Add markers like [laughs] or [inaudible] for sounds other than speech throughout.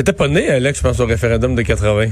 T'étais pas né, Alex, je pense, au référendum de 80.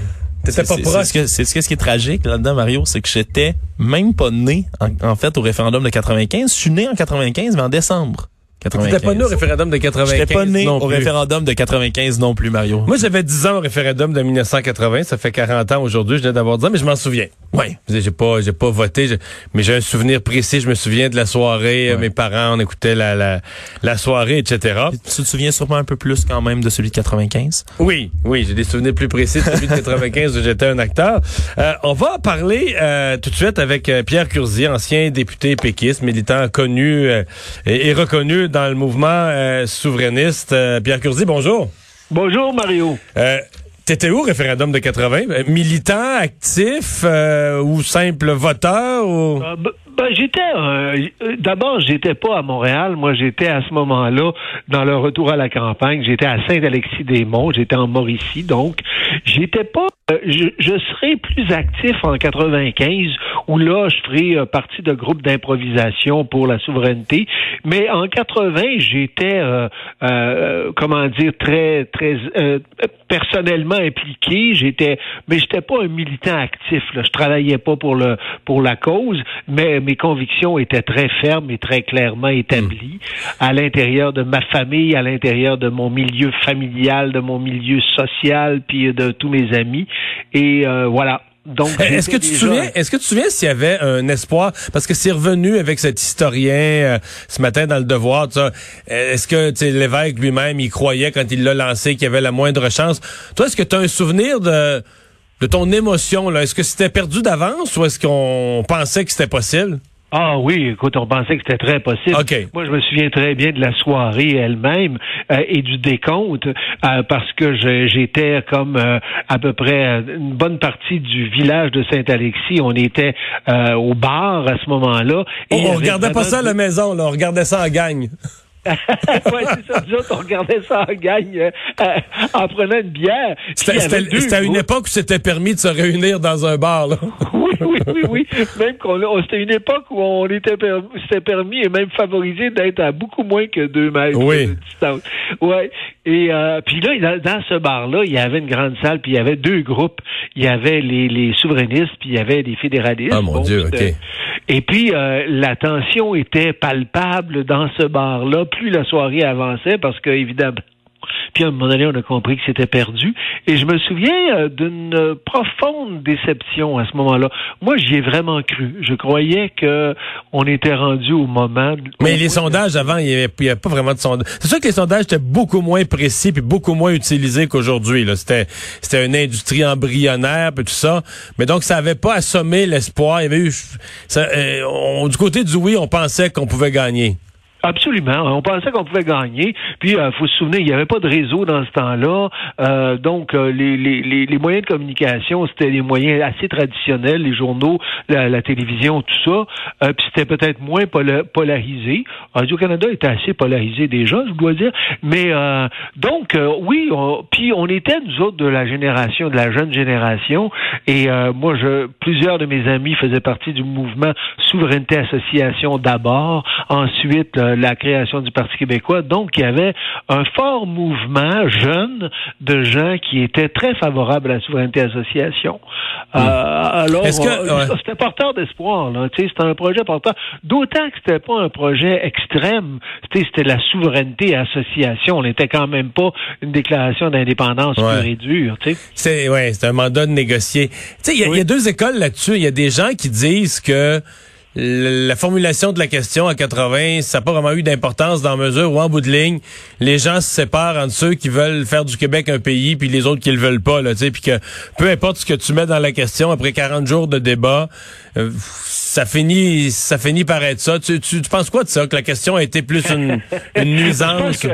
T'étais pas proche. C'est ce, ce, qui est tragique là-dedans, Mario, c'est que j'étais même pas né, en, en, fait, au référendum de 95. Je suis né en 95, mais en décembre. T'étais pas né au référendum de 95 J'étais pas né non au plus. référendum de 95 non plus, Mario. Moi, j'avais 10 ans au référendum de 1980. Ça fait 40 ans aujourd'hui, je viens d'avoir 10 ans, mais je m'en souviens. Oui. J'ai pas, j'ai pas voté, je- mais j'ai un souvenir précis. Je me souviens de la soirée. euh, Ouais. Mes parents, on écoutait la, la, la soirée, etc. Tu te souviens sûrement un peu plus quand même de celui de 95? Oui, oui, j'ai des souvenirs plus précis de celui de 95 où j'étais un acteur. Euh, on va parler euh, tout de suite avec Pierre Curzi, ancien député péquiste, militant connu euh, et, et reconnu dans le mouvement euh, souverainiste. Euh, Pierre Curzi, bonjour. Bonjour Mario. Euh, T'étais où au référendum de 80? Euh, Militant, actif euh, ou simple voteur? Ou... Euh, ben, ben, j'étais euh, d'abord j'étais pas à Montréal, moi j'étais à ce moment-là dans le retour à la campagne, j'étais à Saint-Alexis-des-Monts, j'étais en Mauricie donc j'étais pas je, je serais plus actif en 95 où là je ferais euh, partie de groupes d'improvisation pour la souveraineté, mais en 80 j'étais euh, euh, comment dire très très euh, personnellement impliqué, j'étais mais j'étais pas un militant actif là, je travaillais pas pour le pour la cause, mais mes convictions étaient très fermes et très clairement établies à l'intérieur de ma famille, à l'intérieur de mon milieu familial, de mon milieu social, puis de tous mes amis. Et euh, voilà. Donc, Euh, Est-ce que tu te déjà- souviens, est-ce que tu te souviens s'il y avait un espoir? Parce que c'est revenu avec cet historien euh, ce matin dans le Devoir, euh, est-ce que l'évêque lui-même il croyait quand il l'a lancé qu'il y avait la moindre chance? Toi, est-ce que tu as un souvenir de de ton émotion là? Est-ce que c'était perdu d'avance ou est-ce qu'on pensait que c'était possible? Ah oui, écoute, on pensait que c'était très possible. Moi, je me souviens très bien de la soirée elle-même euh, et du décompte euh, parce que j'étais comme euh, à peu près une bonne partie du village de Saint-Alexis. On était euh, au bar à ce moment-là. y On, regardait pas ça à la maison, là, on regardait ça en gang. [laughs] ouais, c'est ça. Nous autres, on regardait ça en gagne euh, euh, en prenant une bière. C'était à une époque où c'était permis de se réunir dans un bar. Là. [laughs] Oui, oui, oui, oui. Même qu'on on- c'était une époque où on était per- permis et même favorisé d'être à beaucoup moins que deux mètres Oui. de distance. Ouais. Et euh, puis là, dans, ce bar-là, il y avait une grande salle, puis il y avait deux groupes. Il y avait les, les souverainistes, puis il y avait les fédéralistes. Ah, mon Dieu, OK. Et puis euh, la tension était palpable dans ce bar-là. Plus la soirée avançait, parce que évidemment. Puis à un moment donné, on a compris que c'était perdu. Et je me souviens euh, d'une euh, profonde déception à ce moment-là. Moi, j'y ai vraiment cru. Je croyais que on était rendu au moment. Mais au les sondages avant, il n'y avait, pas vraiment de sondage. C'est sûr que les sondages étaient beaucoup moins précis puis beaucoup moins utilisés qu'aujourd'hui. C'était c'était une industrie embryonnaire puis tout ça. Mais donc ça avait pas assommé l'espoir. Il y avait eu euh, du côté du oui, on pensait qu'on pouvait gagner. Absolument. On pensait qu'on pouvait gagner. Puis, il faut se souvenir, il n'y avait pas de réseau dans ce temps-là. Euh, donc, euh, les, les, les, moyens de communication, c'était des moyens assez traditionnels, les journaux, la, la télévision, tout ça. Euh, puis, c'était peut-être moins pola- polarisé. Radio-Canada était assez polarisé déjà, je dois dire. Mais, euh, donc, euh, oui, on- puis on était, nous autres, de la génération, de la jeune génération. Et euh, moi, je, plusieurs de mes amis faisaient partie du mouvement Souveraineté Association d'abord. Ensuite, euh, la création du Parti québécois. Donc, il y avait un fort mouvement jeune de gens qui étaient très favorables à la Souveraineté Association. Euh, alors, Est-ce que- euh, c'était porteur d'espoir. C'était un projet porteur. D'autant que c'était pas un projet extrême. C'était la souveraineté association. On n'était quand même pas une déclaration d'indépendance Ouais. pure et dure. C'est ouais, un mandat de négocier. Tu sais, il y, a- il y a Oui. deux écoles là-dessus. Il y a des gens qui disent que la formulation de la question à 80, ça n'a pas vraiment eu d'importance dans mesure où, en bout de ligne, les gens se séparent entre ceux qui veulent faire du Québec un pays puis les autres qui le veulent pas, là, puis que peu importe ce que tu mets dans la question, après 40 jours de débat, euh, ça finit ça finit par être ça. Tu, tu, tu penses quoi de ça, que la question a été plus une, [laughs] une Je nuisance? pense que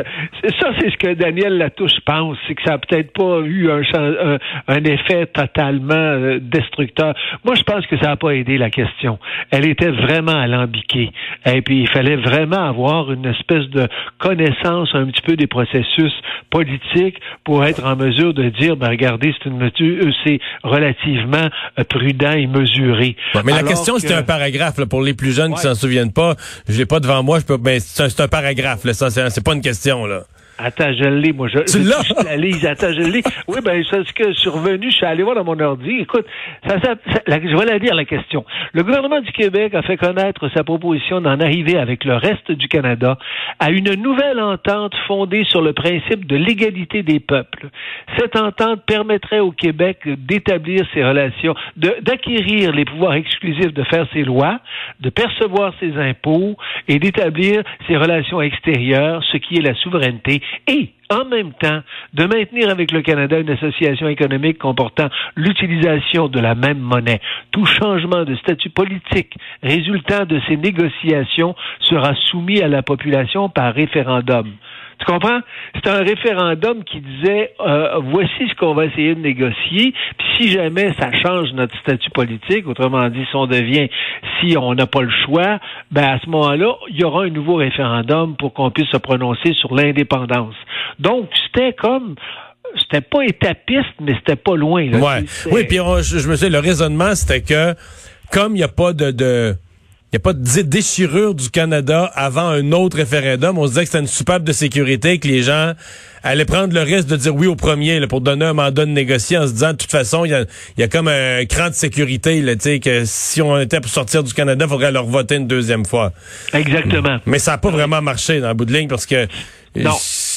ça, c'est ce que Daniel Latouche pense, c'est que ça a peut-être pas eu un, un, un effet totalement euh, destructeur. Moi, je pense que ça n'a pas aidé la question. Elle était vraiment alambiquée. Et puis, il fallait vraiment avoir une espèce de connaissance un petit peu des processus politiques pour être en mesure de dire, ben, regardez, c'est une mesure, euh, c'est relativement euh, prudent et mesuré. Ouais, mais la question, que- c'était un paragraphe. là, pour les plus jeunes qui s'en souviennent pas, je l'ai pas devant moi. Je peux, ben, c'est un, un paragraphe. Là, c'est pas une question. là. Attends, je l'ai, moi. Je, tu l'as? Je lise. Attends, je l'ai. [laughs] Oui, ben, c'est ce que je suis revenu, je suis allé voir dans mon ordi. Écoute, ça, ça, la, je vais la dire, la question. Le gouvernement du Québec a fait connaître sa proposition d'en arriver avec le reste du Canada à une nouvelle entente fondée sur le principe de l'égalité des peuples. Cette entente permettrait au Québec d'établir ses relations, d'acquérir les pouvoirs exclusifs de faire ses lois, de percevoir ses impôts et d'établir ses relations extérieures, ce qui est la souveraineté et en même temps de maintenir avec le Canada une association économique comportant l'utilisation de la même monnaie. Tout changement de statut politique résultant de ces négociations sera soumis à la population par référendum. Tu comprends? C'est un référendum qui disait euh, voici ce qu'on va essayer de négocier. Puis si jamais ça change notre statut politique, autrement dit, si on devient, si on n'a pas le choix, ben à ce moment-là, il y aura un nouveau référendum pour qu'on puisse se prononcer sur l'indépendance. Donc c'était comme c'était pas étapiste, mais c'était pas loin. Là. Ouais. Oui, puis je, me suis le raisonnement, c'était que comme il n'y a pas de, n'y a pas de déchirure du Canada avant un autre référendum. On se disait que c'était une soupape de sécurité, que les gens allaient prendre le risque de dire oui au premier là, pour donner un mandat de négocier en se disant de toute façon, il y a, y a, comme un cran de sécurité, là, que si on était pour sortir du Canada, il faudrait leur voter une deuxième fois. Exactement. Mais ça n'a pas vraiment marché dans le bout de ligne parce que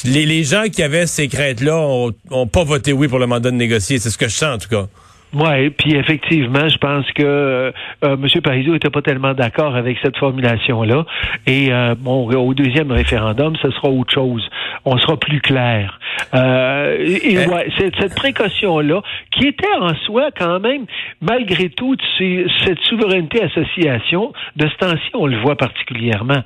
Les, les gens qui avaient ces craintes-là ont, ont pas voté oui pour le mandat de négocier. C'est ce que je sens en tout cas. Oui, puis effectivement, je pense que euh, euh M. Parizeau n'était pas tellement d'accord avec cette formulation-là. Et euh, bon, au deuxième référendum, ce sera autre chose. On sera plus clair. Euh, et eh. ouais, cette précaution-là, qui était en soi quand même, malgré tout, cette souveraineté association, de ce temps-ci, on le voit particulièrement.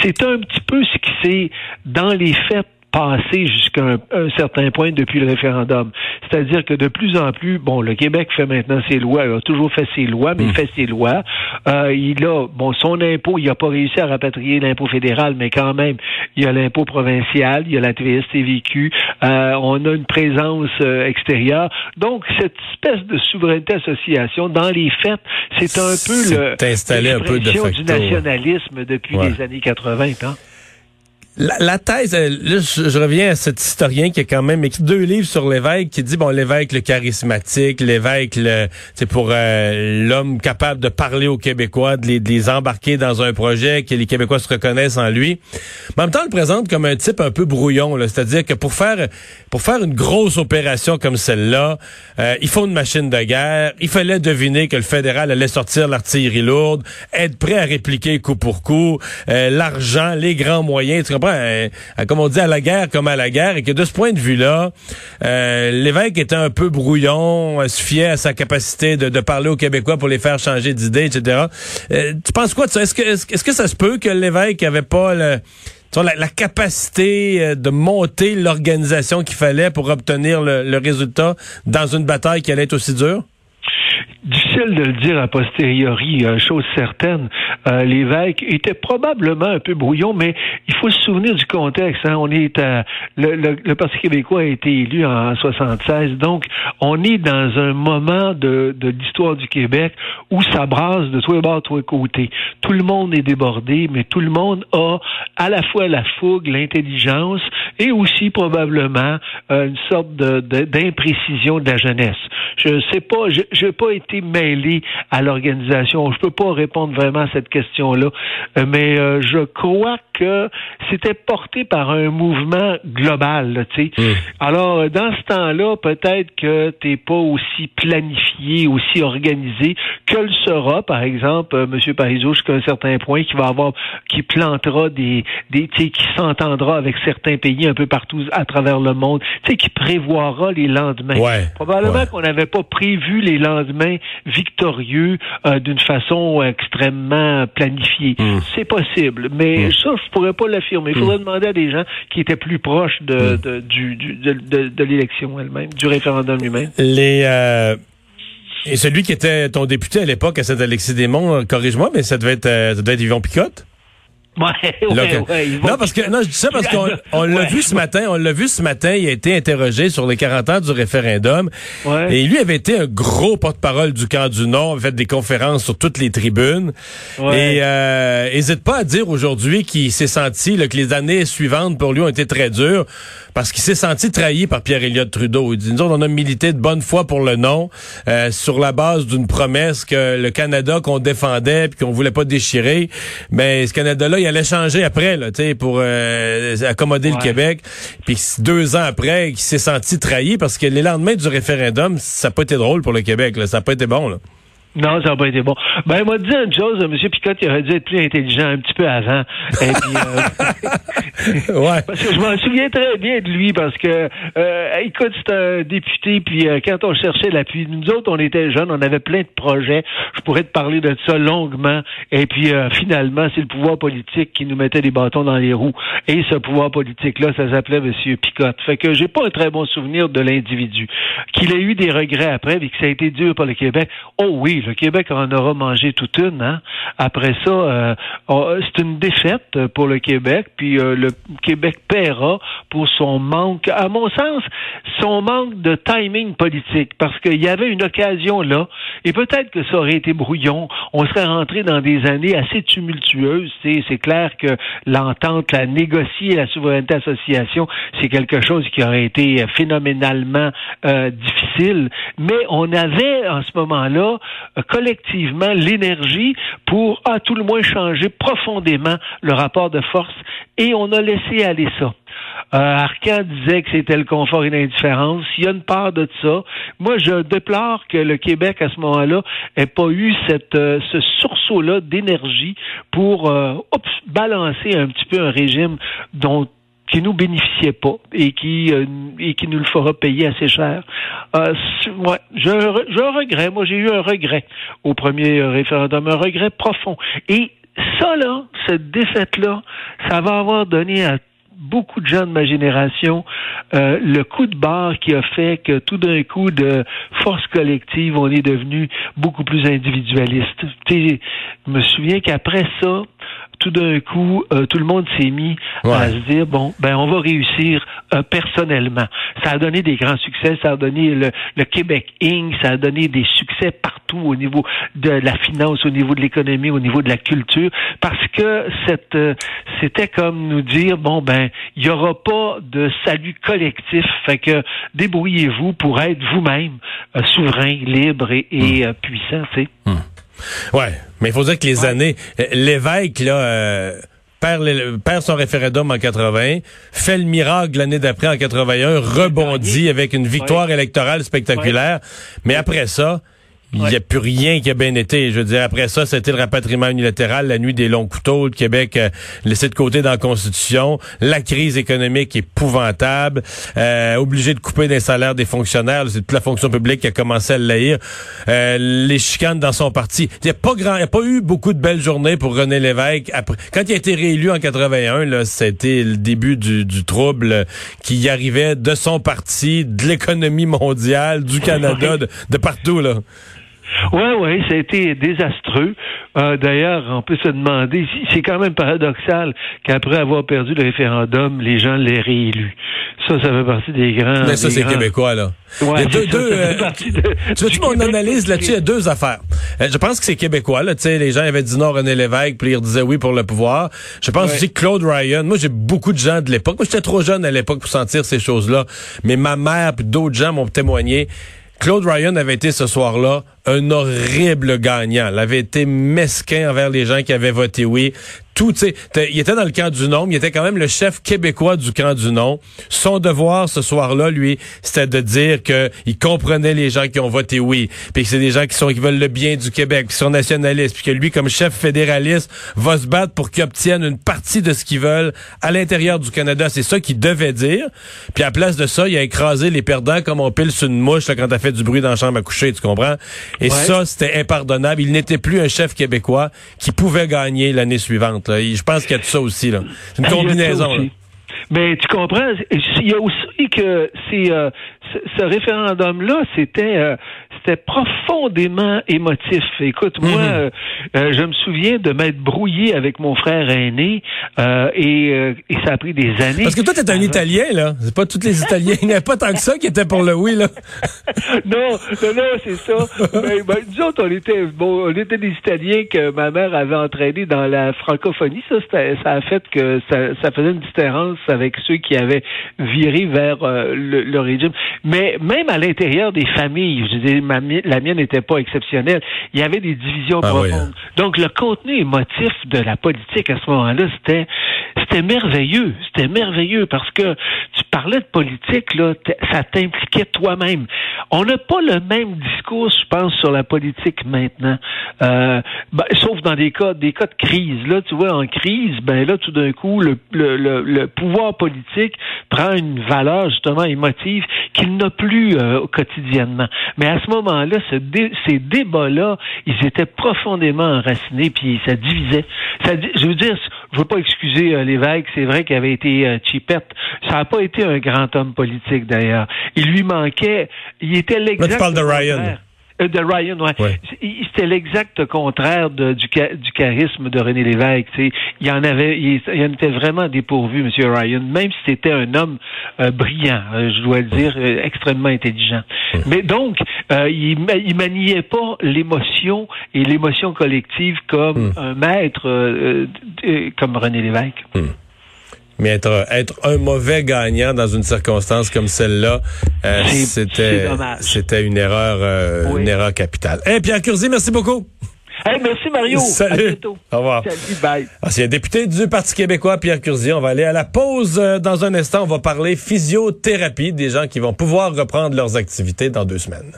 C'est un petit peu ce qui s'est, dans les faits, passé jusqu'à un, certain point depuis le référendum. C'est-à-dire que de plus en plus, bon, le Québec fait maintenant ses lois, il a toujours fait ses lois, mais il hmm. fait ses lois. Euh, il a, bon, son impôt, il n'a pas réussi à rapatrier l'impôt fédéral, mais quand même, il y a l'impôt provincial, il y a la TVS-TVQ, euh, on a une présence euh, extérieure. Donc, cette espèce de souveraineté association, dans les faits, c'est un peu le installé un peu de du nationalisme depuis les années 80. Hein? La, thèse, euh, là, je, reviens à cet historien qui a quand même écrit deux livres sur l'évêque, qui dit bon l'évêque le charismatique, l'évêque le, c'est pour euh, l'homme capable de parler aux Québécois, de les, embarquer dans un projet que les Québécois se reconnaissent en lui. Mais en même temps, il le présente comme un type un peu brouillon, c'est-à-dire que pour faire pour faire une grosse opération comme celle-là, euh, il faut une machine de guerre. Il fallait deviner que le fédéral allait sortir l'artillerie lourde, être prêt à répliquer coup pour coup, l'argent, les grands moyens. Euh, comme on dit, à la guerre comme à la guerre, et que de ce point de vue-là, euh, l'évêque était un peu brouillon, euh, se fiait à sa capacité de, parler aux Québécois pour les faire changer d'idée, etc. tu penses quoi de ça? Est-ce que, est-ce, que ça se peut que l'évêque avait pas la, capacité de monter l'organisation qu'il fallait pour obtenir le, résultat dans une bataille qui allait être aussi dure? Difficile de le dire a posteriori, chose certaine. Euh, l'évêque était probablement un peu brouillon, mais il faut se souvenir du contexte. Hein. On est le, le, Parti québécois a été élu en 76, donc on est dans un moment de, de l'histoire du Québec où ça brasse de tous les bords, de tous les côtés. Tout le monde est débordé, mais tout le monde a à la fois la fougue, l'intelligence et aussi probablement euh, une sorte d'imprécision de, de la jeunesse. Je sais pas, je n'ai pas été à l'organisation. Je peux pas répondre vraiment à cette question-là, euh, mais euh, je crois que c'était porté par un mouvement global. Tu sais. Hmm. Alors, dans ce temps-là, peut-être que tu n'es pas aussi planifié, aussi organisé que le sera, par exemple, euh, M. Parizeau, jusqu'à un certain point, qui va avoir, qui plantera des, des tu sais, qui s'entendra avec certains pays un peu partout à travers le monde, tu sais, qui prévoira les lendemains. Probablement qu'on n'avait pas prévu les lendemains victorieux euh, d'une façon extrêmement planifiée. Hmm. C'est possible, mais hmm. ça, je pourrais pas l'affirmer. Il faudrait hmm. demander à des gens qui étaient plus proches de, de, du, de, de, l'élection elle-même, du référendum lui-même. Les euh, et celui qui était ton député à l'époque, c'est Alexis Desmond, corrige-moi, mais ça devait être, ça devait être Yvon Picotte? [laughs] Ouais, ouais, ouais, non, parce que non, je dis ça parce qu'on [laughs] on l'a vu ce matin, on l'a vu ce matin, il a été interrogé sur les 40 ans du référendum. Et lui avait été un gros porte-parole du camp du Nord, avait fait des conférences sur toutes les tribunes. Et euh, hésite pas à dire aujourd'hui qu'il s'est senti là, que les années suivantes pour lui ont été très dures parce qu'il s'est senti trahi par Pierre Elliott Trudeau. Il dit nous on a milité de bonne foi pour le non euh, sur la base d'une promesse que le Canada qu'on défendait puis qu'on voulait pas déchirer, mais ce Canada-là il allait changer après, là, pour euh, accommoder le Québec. Puis deux ans après, il s'est senti trahi parce que les lendemains du référendum, ça n'a pas été drôle pour le Québec. Là. Ça n'a pas été bon. Là. Non, ça n'a pas été bon. Ben, il m'a dit une chose, M. Picotte, il aurait dû être plus intelligent un petit peu avant. Et puis, euh, [laughs] ouais. [laughs] Parce que je m'en souviens très bien de lui, parce que, euh, écoute, c'est un député, puis euh, quand on cherchait l'appui, nous autres, on était jeunes, on avait plein de projets. Je pourrais te parler de ça longuement. Et puis, finalement, c'est le pouvoir politique qui nous mettait des bâtons dans les roues. Et ce pouvoir politique-là, ça s'appelait M. Picotte. Fait que j'ai pas un très bon souvenir de l'individu. Qu'il ait eu des regrets après, et que ça a été dur pour le Québec. Oh oui, le Québec en aura mangé toute une. Hein. Après ça, euh, c'est une défaite pour le Québec, puis euh, le Québec paiera pour son manque, à mon sens, son manque de timing politique, parce qu'il y avait une occasion là, et peut-être que ça aurait été brouillon. On serait rentré dans des années assez tumultueuses. C'est clair que l'entente, la négocier la souveraineté association, c'est quelque chose qui aurait été phénoménalement euh, difficile. Mais on avait en ce moment-là collectivement l'énergie pour, à tout le moins, changer profondément le rapport de force et on a laissé aller ça. Euh, Arcan disait que c'était le confort et l'indifférence. Il y a une part de ça. Moi, je déplore que le Québec, à ce moment-là, ait pas eu cette, euh, ce sursaut-là d'énergie pour euh, balancer un petit peu un régime dont qui nous bénéficiait pas et qui euh, et qui nous le fera payer assez cher. Euh, ouais, je, je regrette. Moi, j'ai eu un regret au premier référendum, un regret profond. Et ça là, cette défaite là, ça va avoir donné à beaucoup de gens de ma génération euh, le coup de barre qui a fait que tout d'un coup de force collective, on est devenu beaucoup plus individualiste. je me souviens qu'après ça, tout d'un coup, euh, tout le monde s'est mis à se dire bon, ben on va réussir euh, personnellement. Ça a donné des grands succès, ça a donné le, le, Québec Inc., ça a donné des succès partout au niveau de la finance, au niveau de l'économie, au niveau de la culture, parce que cette euh, c'était comme nous dire bon ben il y aura pas de salut collectif, fait que débrouillez-vous pour être vous-même souverain, libre et, et hmm. puissant, tu sais. Hmm. Ouais, mais il faut dire que les années, l'évêque là. Euh, perd, son référendum en 80, fait le miracle l'année d'après en 81, rebondit avec une victoire électorale spectaculaire, mais après ça, il n'y a plus rien qui a bien été. Je veux dire, après ça, c'était le rapatriement unilatéral, la nuit des longs couteaux, le Québec euh, laissé de côté dans la Constitution, la crise économique épouvantable, euh, obligé de couper des salaires des fonctionnaires, c'est toute la fonction publique qui a commencé à le euh, les chicanes dans son parti. Il n'y a pas grand, il a pas eu beaucoup de belles journées pour René Lévesque. Après, quand il a été réélu en 81, là, c'était le début du, du trouble qui y arrivait de son parti, de l'économie mondiale, du Canada, de, de partout là. Oui, oui, ça a été désastreux. Euh, d'ailleurs, on peut se demander, c'est quand même paradoxal qu'après avoir perdu le référendum, les gens l'aient réélu. Ça, ça fait partie des grands. Mais ça, c'est québécois, là. Ouais, deux, deux, euh, tu vois-tu mon analyse là-dessus? Il y a deux affaires. Euh, je pense que c'est québécois, là. Tu sais, les gens avaient dit non René Lévesque, puis ils disaient oui pour le pouvoir. Je pense aussi que Claude Ryan, moi, j'ai beaucoup de gens de l'époque. Moi, j'étais trop jeune à l'époque pour sentir ces choses-là. Mais ma mère puis d'autres gens m'ont témoigné. Claude Ryan avait été ce soir-là un horrible gagnant. Il avait été mesquin envers les gens qui avaient voté oui tout, tu il était dans le camp du non, il était quand même le chef québécois du camp du non. Son devoir ce soir-là, lui, c'était de dire que il comprenait les gens qui ont voté oui, puis que c'est des gens qui sont qui veulent le bien du Québec, qui sont nationalistes, puis que lui, comme chef fédéraliste, va se battre pour qu'ils obtiennent une partie de ce qu'ils veulent à l'intérieur du Canada. C'est ça qu'il devait dire. Puis à place de ça, il a écrasé les perdants comme on pile sur une mouche là, quand t'as fait du bruit dans la chambre à coucher, tu comprends? Et ça, c'était impardonnable. Il n'était plus un chef québécois qui pouvait gagner l'année suivante. Je pense qu'il y a de ça aussi. Là. C'est une combinaison. Mais tu comprends, il y a aussi que c'est euh, ce référendum-là, c'était euh, c'était profondément émotif. Écoute, moi, Mhm. euh, euh, je me souviens de m'être brouillé avec mon frère aîné euh, et, euh, et ça a pris des années. Parce que toi, t'es un avant- Italien, là. C'est pas tous les [laughs] Italiens. Il n'y a pas tant que ça qui était pour le oui, là. [laughs] non, non, non, c'est ça. Mais, ben, disons, on était, bon, on était des Italiens que ma mère avait entraînés dans la francophonie. Ça, ça a fait que ça, ça faisait une différence avec ceux qui avaient viré vers le, le régime. Mais même à l'intérieur des familles, je dire, ma la mienne n'était pas exceptionnelle. Il y avait des divisions Ah oui, profondes. Donc, le contenu émotif de la politique à ce moment-là, c'était, c'était merveilleux. C'était merveilleux parce que tu parlais de politique, là, ça t'impliquait toi-même. On n'a pas le même discours, je pense, sur la politique maintenant. Euh, ben, sauf dans des cas, des cas de crise. Là, tu vois, en crise, ben là, tout d'un coup, le, le, le, le pouvoir politique prend une valeur justement émotive qu'il n'a plus euh, quotidiennement. Mais à ce moment-là, ce dé- ces débats-là, ils étaient profondément enracinés, puis ça divisait. Ça, je veux dire, je veux pas excuser euh, l'évêque, c'est vrai qu'il avait été euh, chipette. Ça n'a pas été un grand homme politique d'ailleurs. Il lui manquait, il était l'exact. Là, tu parles de Ryan. Euh, de Ryan, ouais. C'était l'exact contraire de- du, du charisme de René Lévesque. tu sais. Il en avait, il, il en était vraiment dépourvu, M. Ryan, même si c'était un homme euh, brillant, euh, je dois le dire, extrêmement intelligent. Mais donc, il, il maniait pas l'émotion et l'émotion collective comme un maître, comme René Lévesque. Mais être, être un mauvais gagnant dans une circonstance comme celle-là, euh, c'était, c'était une erreur, euh, Oui. une erreur capitale. Eh, Pierre Curzi, merci beaucoup. Hey, merci Mario. À Salut. bientôt. Au revoir. Salut, bye. Ancien député du Parti québécois, Pierre Curzi. On va aller à la pause euh, dans un instant. On va parler physiothérapie, des gens qui vont pouvoir reprendre leurs activités dans deux semaines.